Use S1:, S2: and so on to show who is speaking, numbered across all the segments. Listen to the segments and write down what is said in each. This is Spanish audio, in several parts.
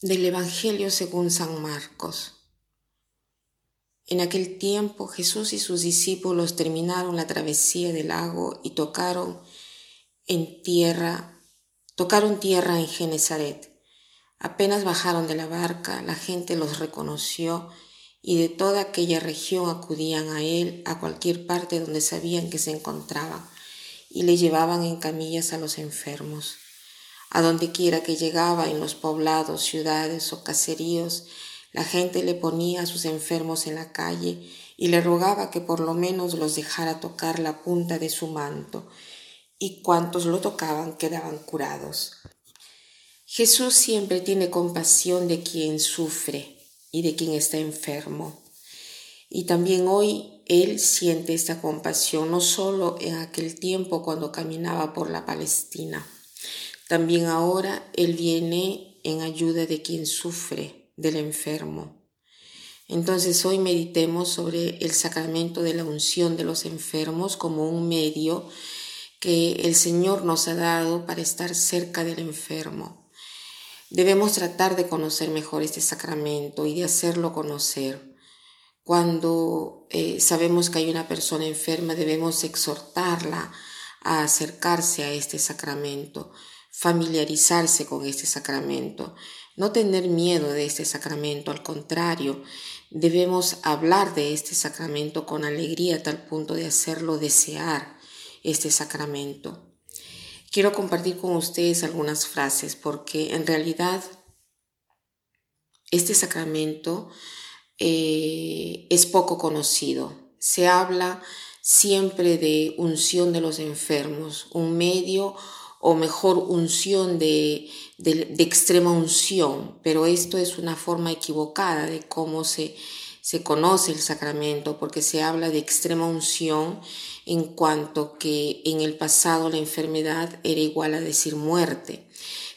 S1: del Evangelio según San Marcos. En aquel tiempo Jesús y sus discípulos terminaron la travesía del lago y tocaron en tierra, tocaron tierra en Genezaret. Apenas bajaron de la barca, la gente los reconoció y de toda aquella región acudían a él a cualquier parte donde sabían que se encontraba y le llevaban en camillas a los enfermos. A donde quiera que llegaba, en los poblados, ciudades o caseríos, la gente le ponía a sus enfermos en la calle y le rogaba que por lo menos los dejara tocar la punta de su manto, y cuantos lo tocaban quedaban curados. Jesús siempre tiene compasión de quien sufre y de quien está enfermo. Y también hoy Él siente esta compasión, no solo en aquel tiempo cuando caminaba por la Palestina. También ahora Él viene en ayuda de quien sufre, del enfermo. Entonces hoy meditemos sobre el sacramento de la unción de los enfermos como un medio que el Señor nos ha dado para estar cerca del enfermo. Debemos tratar de conocer mejor este sacramento y de hacerlo conocer. Cuando eh, sabemos que hay una persona enferma, debemos exhortarla a acercarse a este sacramento familiarizarse con este sacramento, no tener miedo de este sacramento, al contrario, debemos hablar de este sacramento con alegría a tal punto de hacerlo desear este sacramento. Quiero compartir con ustedes algunas frases porque en realidad este sacramento eh, es poco conocido. Se habla siempre de unción de los enfermos, un medio o mejor unción de, de, extrema unción, pero esto es una forma equivocada de cómo se, se conoce el sacramento, porque se habla de extrema unción en cuanto que en el pasado la enfermedad era igual a decir muerte,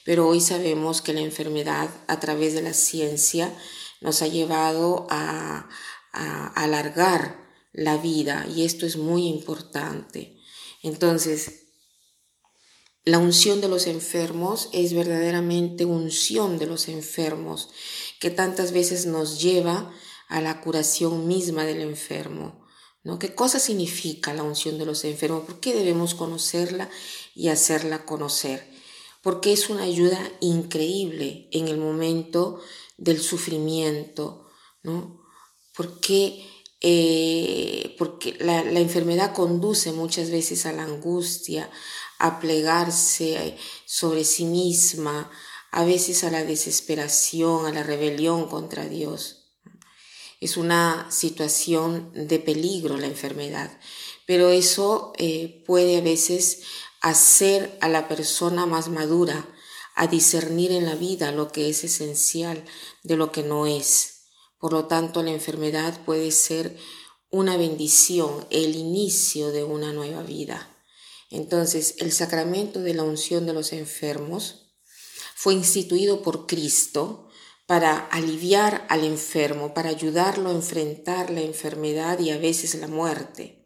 S1: pero hoy sabemos que la enfermedad a través de la ciencia nos ha llevado a, a alargar la vida y esto es muy importante. Entonces, la unción de los enfermos es verdaderamente unción de los enfermos, que tantas veces nos lleva a la curación misma del enfermo. ¿no? ¿Qué cosa significa la unción de los enfermos? ¿Por qué debemos conocerla y hacerla conocer? Porque es una ayuda increíble en el momento del sufrimiento, ¿no? Porque, eh, porque la, la enfermedad conduce muchas veces a la angustia, a plegarse sobre sí misma, a veces a la desesperación, a la rebelión contra Dios. Es una situación de peligro la enfermedad, pero eso eh, puede a veces hacer a la persona más madura, a discernir en la vida lo que es esencial de lo que no es. Por lo tanto, la enfermedad puede ser una bendición, el inicio de una nueva vida. Entonces, el sacramento de la unción de los enfermos fue instituido por Cristo para aliviar al enfermo, para ayudarlo a enfrentar la enfermedad y a veces la muerte,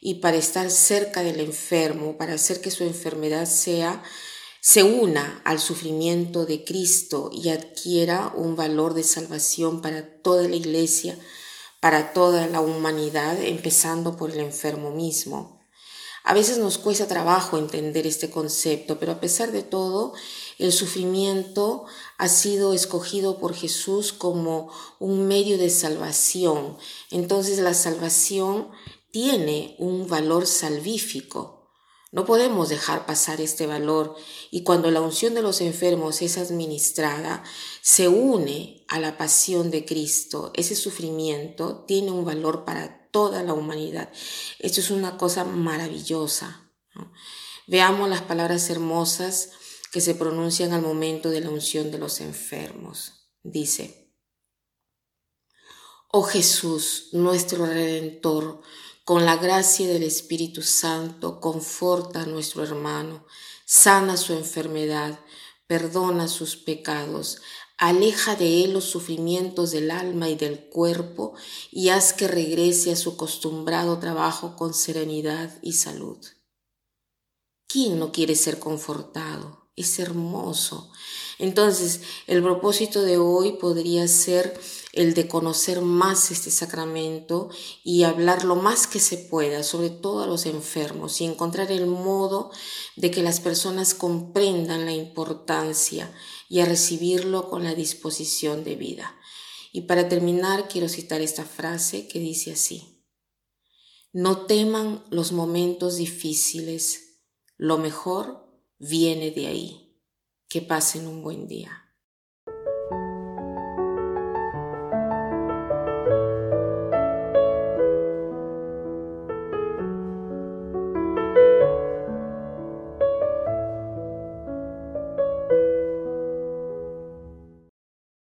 S1: y para estar cerca del enfermo, para hacer que su enfermedad sea se una al sufrimiento de Cristo y adquiera un valor de salvación para toda la iglesia, para toda la humanidad, empezando por el enfermo mismo. A veces nos cuesta trabajo entender este concepto, pero a pesar de todo, el sufrimiento ha sido escogido por Jesús como un medio de salvación. Entonces la salvación tiene un valor salvífico. No podemos dejar pasar este valor y cuando la unción de los enfermos es administrada, se une a la pasión de Cristo. Ese sufrimiento tiene un valor para toda la humanidad. Esto es una cosa maravillosa. Veamos las palabras hermosas que se pronuncian al momento de la unción de los enfermos. Dice, Oh Jesús, nuestro Redentor, con la gracia del Espíritu Santo, conforta a nuestro hermano, sana su enfermedad, perdona sus pecados, Aleja de él los sufrimientos del alma y del cuerpo y haz que regrese a su acostumbrado trabajo con serenidad y salud. ¿Quién no quiere ser confortado? Es hermoso. Entonces, el propósito de hoy podría ser el de conocer más este sacramento y hablar lo más que se pueda, sobre todo a los enfermos, y encontrar el modo de que las personas comprendan la importancia y a recibirlo con la disposición de vida. Y para terminar, quiero citar esta frase que dice así. No teman los momentos difíciles, lo mejor viene de ahí. Que pasen un buen día.